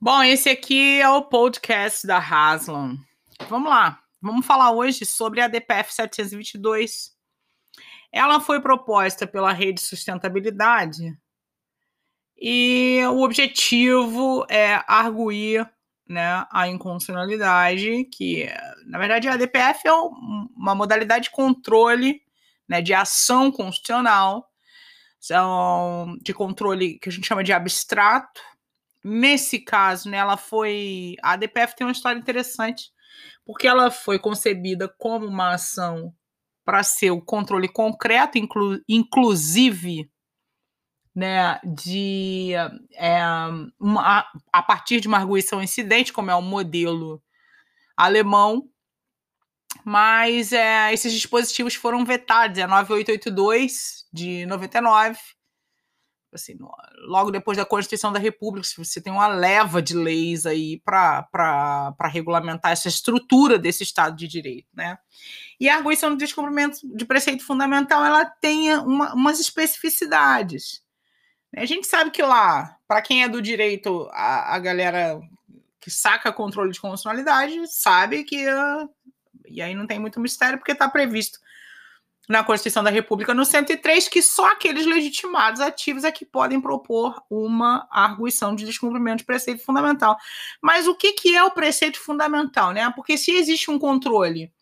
Bom, esse aqui é o podcast da Haslam. Vamos lá. Vamos falar hoje sobre a DPF 722. Ela foi proposta pela Rede Sustentabilidade e o objetivo é arguir né, a inconstitucionalidade, que, na verdade, a DPF é uma modalidade de controle né, de ação constitucional, são de controle que a gente chama de abstrato. Nesse caso, né, ela foi. A DPF tem uma história interessante, porque ela foi concebida como uma ação para ser o controle concreto, inclu, inclusive né, de é, uma, a partir de uma arguição incidente, como é o modelo alemão, mas é, esses dispositivos foram vetados, é 9882 de 99, assim, logo depois da Constituição da República, você tem uma leva de leis aí para regulamentar essa estrutura desse Estado de Direito, né? E a arguição do descumprimento de preceito fundamental, ela tem uma, umas especificidades, a gente sabe que lá, para quem é do direito, a, a, galera que saca controle de constitucionalidade sabe que. Uh, e aí não tem muito mistério, porque está previsto na Constituição da República, no 103, que só aqueles legitimados ativos é que podem propor uma arguição de descumprimento de preceito fundamental. Mas o que, que é o preceito fundamental? Né? Porque se existe um controle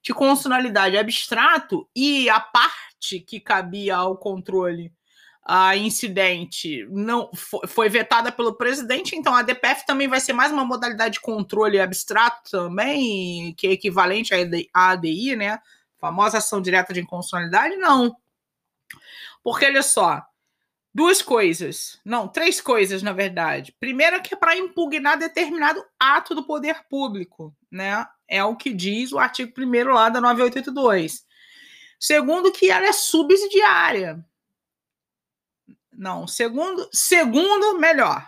de constitucionalidade abstrato e a parte que cabia ao controle a incidente não foi vetada pelo presidente, então a DPF também vai ser mais uma modalidade de controle abstrato também, que é equivalente à ADI, né? Famosa ação direta de inconstitucionalidade, não. Porque olha só, duas coisas, não, três coisas na verdade. Primeiro que é para impugnar determinado ato do poder público, né? É o que diz o artigo 1 lá da 9882. Segundo que ela é subsidiária. Não, segundo, segundo melhor.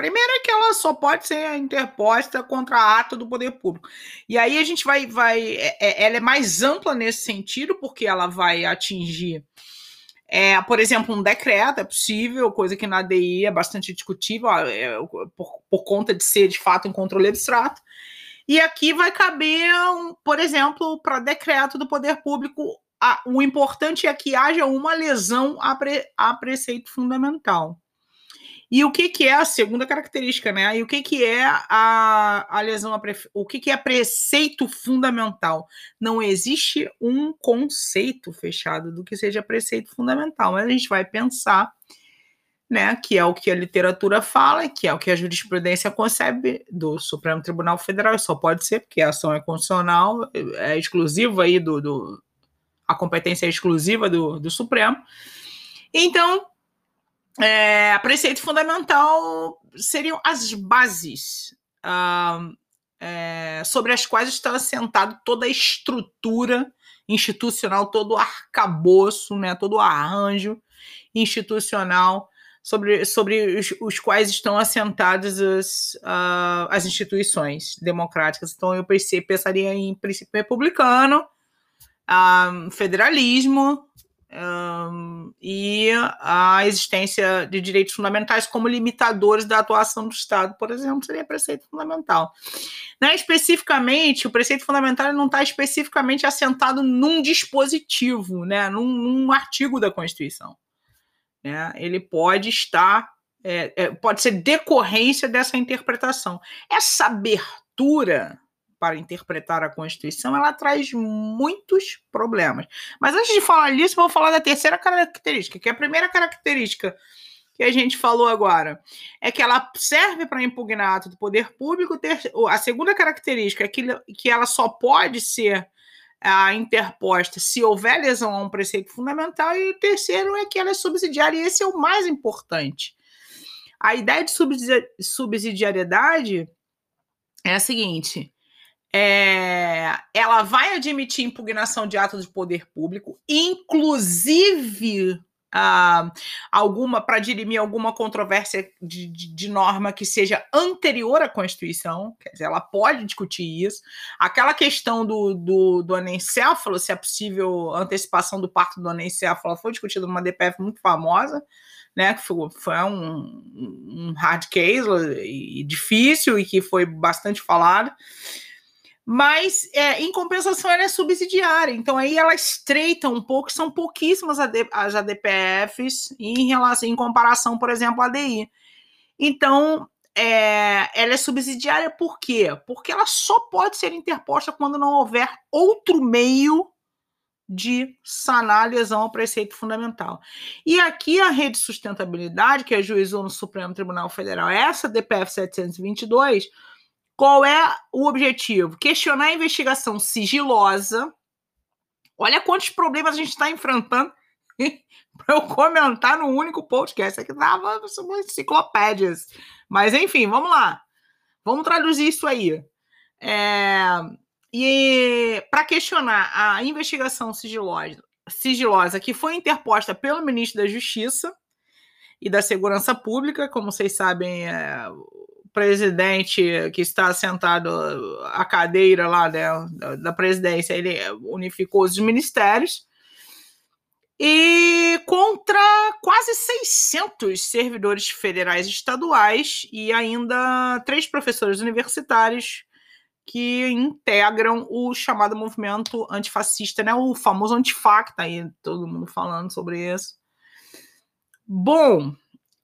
Primeiro é que ela só pode ser interposta contra ato do poder público. E aí a gente vai, vai, é, é, ela é mais ampla nesse sentido, porque ela vai atingir, é, por exemplo, um decreto, é possível, coisa que na ADI é bastante discutível, é, por, por conta de ser de fato um controle abstrato. E aqui vai caber, um, por exemplo, para decreto do poder público a, o importante é que haja uma lesão a, pre, a preceito fundamental. E o que, que é a segunda característica, né? E o que, que é a, a lesão, a o que, que é preceito fundamental? Não existe um conceito fechado do que seja preceito fundamental, mas a gente vai pensar, né, que é o que a literatura fala, que é o que a jurisprudência concebe do Supremo Tribunal Federal, só pode ser porque a ação é constitucional, é exclusiva aí do, do a competência exclusiva do, do Supremo. Então, é, preceito fundamental seriam as bases é, sobre as quais está assentado toda a estrutura institucional, todo o arcabouço, né, todo o arranjo institucional sobre, sobre os, os quais estão assentadas as, uh, as instituições democráticas. Então, eu pensei, pensaria em princípio republicano, um, federalismo um, e a existência de direitos fundamentais como limitadores da atuação do Estado, por exemplo, seria preceito fundamental. Né, especificamente, o preceito fundamental não está especificamente assentado num dispositivo, né, num, num artigo da Constituição. Né, ele pode estar, é, é, pode ser decorrência dessa interpretação. Essa abertura para interpretar a Constituição, ela traz muitos problemas. Mas antes de falar disso, vou falar da terceira característica, que é a primeira característica que a gente falou agora é que ela serve para impugnar ato do poder público. A segunda característica é que, que ela só pode ser a, interposta se houver lesão a um preceito fundamental, e o terceiro é que ela é subsidiária, e esse é o mais importante. A ideia de subsidiariedade é a seguinte: é, ela vai admitir impugnação de atos de poder público, inclusive uh, alguma para dirimir alguma controvérsia de, de, de, norma que seja anterior à Constituição, quer dizer, ela pode discutir isso. Aquela questão do, do, do anencéfalo, se é possível antecipação do parto do anencéfalo, foi discutida numa DPF muito famosa, né, que foi, foi um, um hard case e difícil e que foi bastante falado mas é, em compensação ela é subsidiária, então aí ela estreita um pouco, são pouquíssimas as ADPFs em relação, em comparação, por exemplo, à ADI. Então, é, ela é subsidiária por quê? Porque ela só pode ser interposta quando não houver outro meio de sanar a lesão ao preceito fundamental. E aqui a rede de sustentabilidade, que ajuizou no Supremo Tribunal Federal, essa DPF 722, qual é o objetivo? Questionar a investigação sigilosa. Olha quantos problemas a gente está enfrentando para eu comentar no único podcast. Aqui dava enciclopédias. Mas, enfim, vamos lá. Vamos traduzir isso aí. É... E para questionar a investigação sigilosa, sigilosa que foi interposta pelo ministro da Justiça e da Segurança Pública, como vocês sabem, é, presidente que está sentado à cadeira lá da, da presidência, ele unificou os ministérios, e contra quase 600 servidores federais e estaduais e ainda três professores universitários que integram o chamado movimento antifascista, né? o famoso Antifa, tá aí todo mundo falando sobre isso. Bom,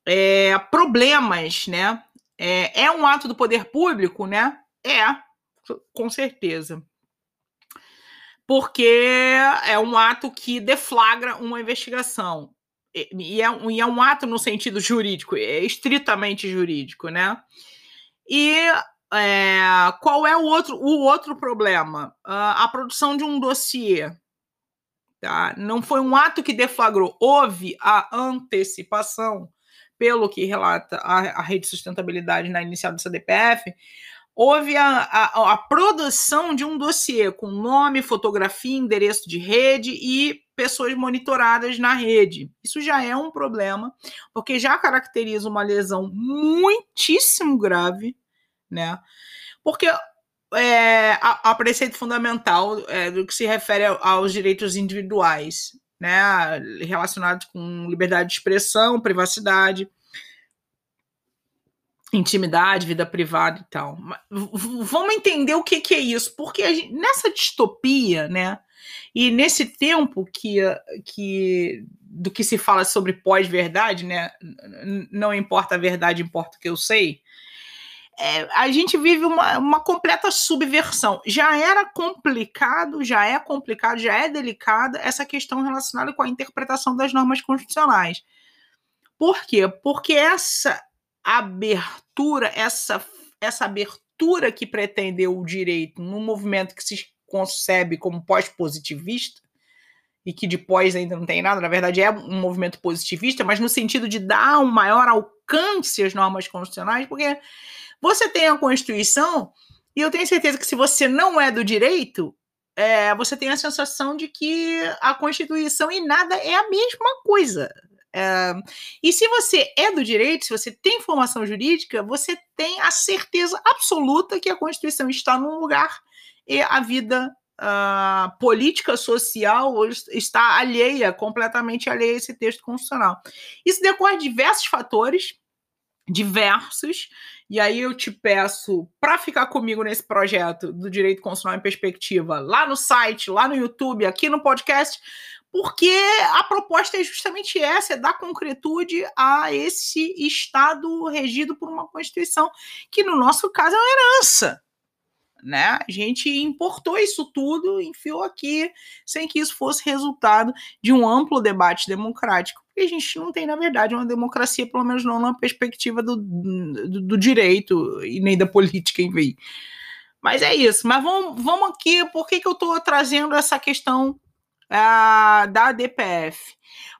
é, problemas, né? É, é um ato do poder público, né? É, com certeza. Porque é um ato que deflagra uma investigação. E é, e é um ato no sentido jurídico, é estritamente jurídico, né? E é, qual é o outro, o outro problema? Uh, a produção de um dossiê. Tá? Não foi um ato que deflagrou, houve a antecipação pelo que relata a, a rede de sustentabilidade na inicial dessa DPF, houve a, a, a, produção de um dossiê com nome, fotografia, endereço de rede e pessoas monitoradas na rede. Isso já é um problema, porque já caracteriza uma lesão muitíssimo grave, né? Porque é, a, a preceito fundamental é, do que se refere aos direitos individuais né, relacionados com liberdade de expressão, privacidade, intimidade, vida privada e tal. Vamos entender o que, que é isso, porque gente, nessa distopia, né, e nesse tempo que, que do que se fala sobre pós-verdade, né, não importa a verdade, importa o que eu sei é, a gente vive uma, uma completa subversão. Já era complicado, já é complicado, já é delicada essa questão relacionada com a interpretação das normas constitucionais. Por quê? Porque essa abertura, essa, essa abertura que pretendeu o direito num movimento que se concebe como pós-positivista, e que de pós ainda não tem nada, na verdade é um movimento positivista, mas no sentido de dar um maior alcance às normas constitucionais, porque você tem a Constituição, e eu tenho certeza que se você não é do direito, é, você tem a sensação de que a Constituição e nada é a mesma coisa. É, e se você é do direito, se você tem formação jurídica, você tem a certeza absoluta que a Constituição está num lugar e a vida uh, política social está alheia, completamente alheia a esse texto constitucional. Isso decorre de diversos fatores, diversos, e aí eu te peço para ficar comigo nesse projeto do Direito Constitucional em Perspectiva, lá no site, lá no YouTube, aqui no podcast, porque a proposta é justamente essa, é dar concretude a esse Estado regido por uma Constituição, que no nosso caso é uma herança né? A gente importou isso tudo, enfiou aqui, sem que isso fosse resultado de um amplo debate democrático. E a gente não tem, na verdade, uma democracia, pelo menos não na perspectiva do, do, do direito e nem da política, enfim. Mas é isso. Mas vamos, vamos aqui, por que, que eu estou trazendo essa questão uh, da DPF?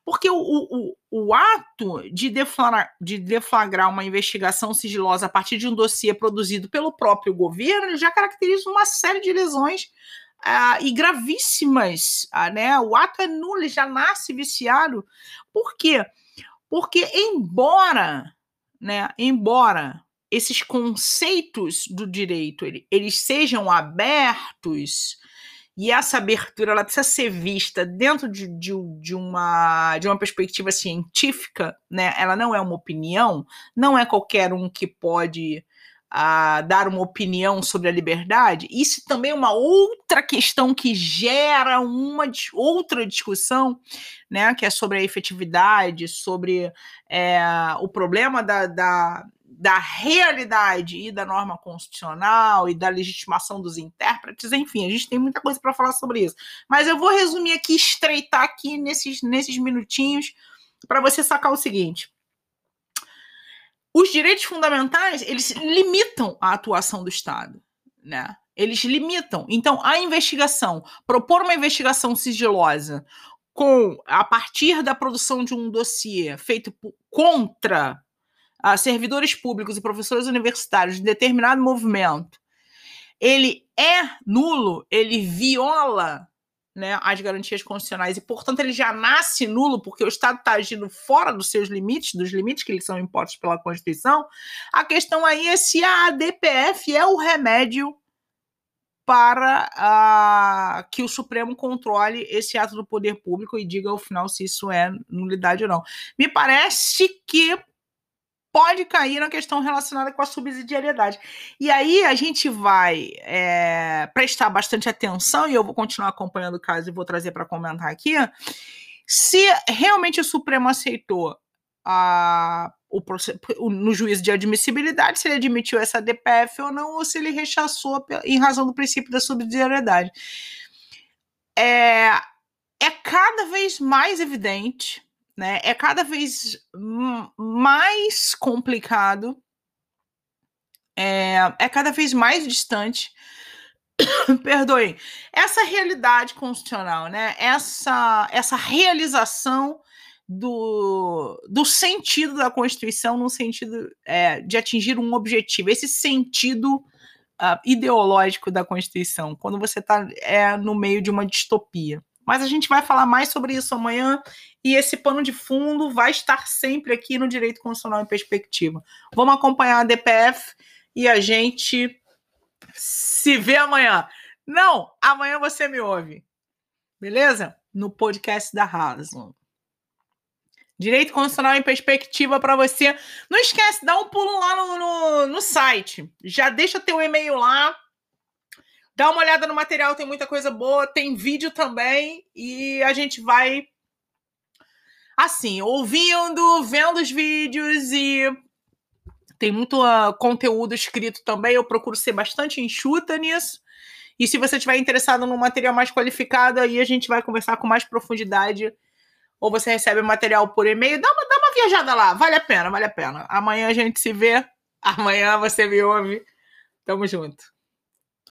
Porque o, o, o ato de de deflagrar uma investigação sigilosa a partir de um dossiê produzido pelo próprio governo já caracteriza uma série de lesões uh, e gravíssimas, uh, né? O ato é nulo, ele já nasce viciado. Por quê? Porque embora, né, embora esses conceitos do direito eles sejam abertos e essa abertura ela precisa ser vista dentro de, de, de, uma, de uma perspectiva científica, né? Ela não é uma opinião, não é qualquer um que pode a dar uma opinião sobre a liberdade, isso também é uma outra questão que gera uma outra discussão, né, que é sobre a efetividade, sobre é, o problema da, da, da realidade e da norma constitucional e da legitimação dos intérpretes, enfim, a gente tem muita coisa para falar sobre isso. Mas eu vou resumir aqui, estreitar aqui nesses, nesses minutinhos para você sacar o seguinte os direitos fundamentais, eles limitam a atuação do Estado, né? Eles limitam. Então, a investigação, propor uma investigação sigilosa com a partir da produção de um dossiê feito contra uh, servidores públicos e professores universitários de determinado movimento, ele é nulo, ele viola né, as garantias constitucionais e, portanto, ele já nasce nulo porque o Estado está agindo fora dos seus limites, dos limites que lhes são impostos pela Constituição. A questão aí é se a ADPF é o remédio para uh, que o Supremo controle esse ato do poder público e diga ao final se isso é nulidade ou não. Me parece que pode cair na questão relacionada com a subsidiariedade. E aí a gente vai é, prestar bastante atenção, e eu vou continuar acompanhando o caso e vou trazer para comentar aqui, se realmente o Supremo aceitou a, o, no juízo de admissibilidade, se ele admitiu essa DPF ou não, ou se ele rechaçou em razão do princípio da subsidiariedade. É, é cada vez mais evidente né? É cada vez mais complicado, é, é cada vez mais distante. Perdoem, essa realidade constitucional, né? Essa, essa realização do, do sentido da Constituição no sentido é, de atingir um objetivo, esse sentido uh, ideológico da Constituição, quando você está é, no meio de uma distopia. Mas a gente vai falar mais sobre isso amanhã e esse pano de fundo vai estar sempre aqui no Direito Constitucional em Perspectiva. Vamos acompanhar a DPF e a gente se vê amanhã. Não, amanhã você me ouve. Beleza? No podcast da Razão. Direito Constitucional em Perspectiva para você. Não esquece, dá um pulo lá no, no, no site. Já deixa teu e-mail lá Dá uma olhada no material, tem muita coisa boa, tem vídeo também, e a gente vai assim, ouvindo, vendo os vídeos e tem muito uh, conteúdo escrito também. Eu procuro ser bastante enxuta nisso. E se você estiver interessado num material mais qualificado, aí a gente vai conversar com mais profundidade. Ou você recebe o material por e-mail. Dá uma, dá uma viajada lá. Vale a pena, vale a pena. Amanhã a gente se vê. Amanhã você me ouve. Tamo junto.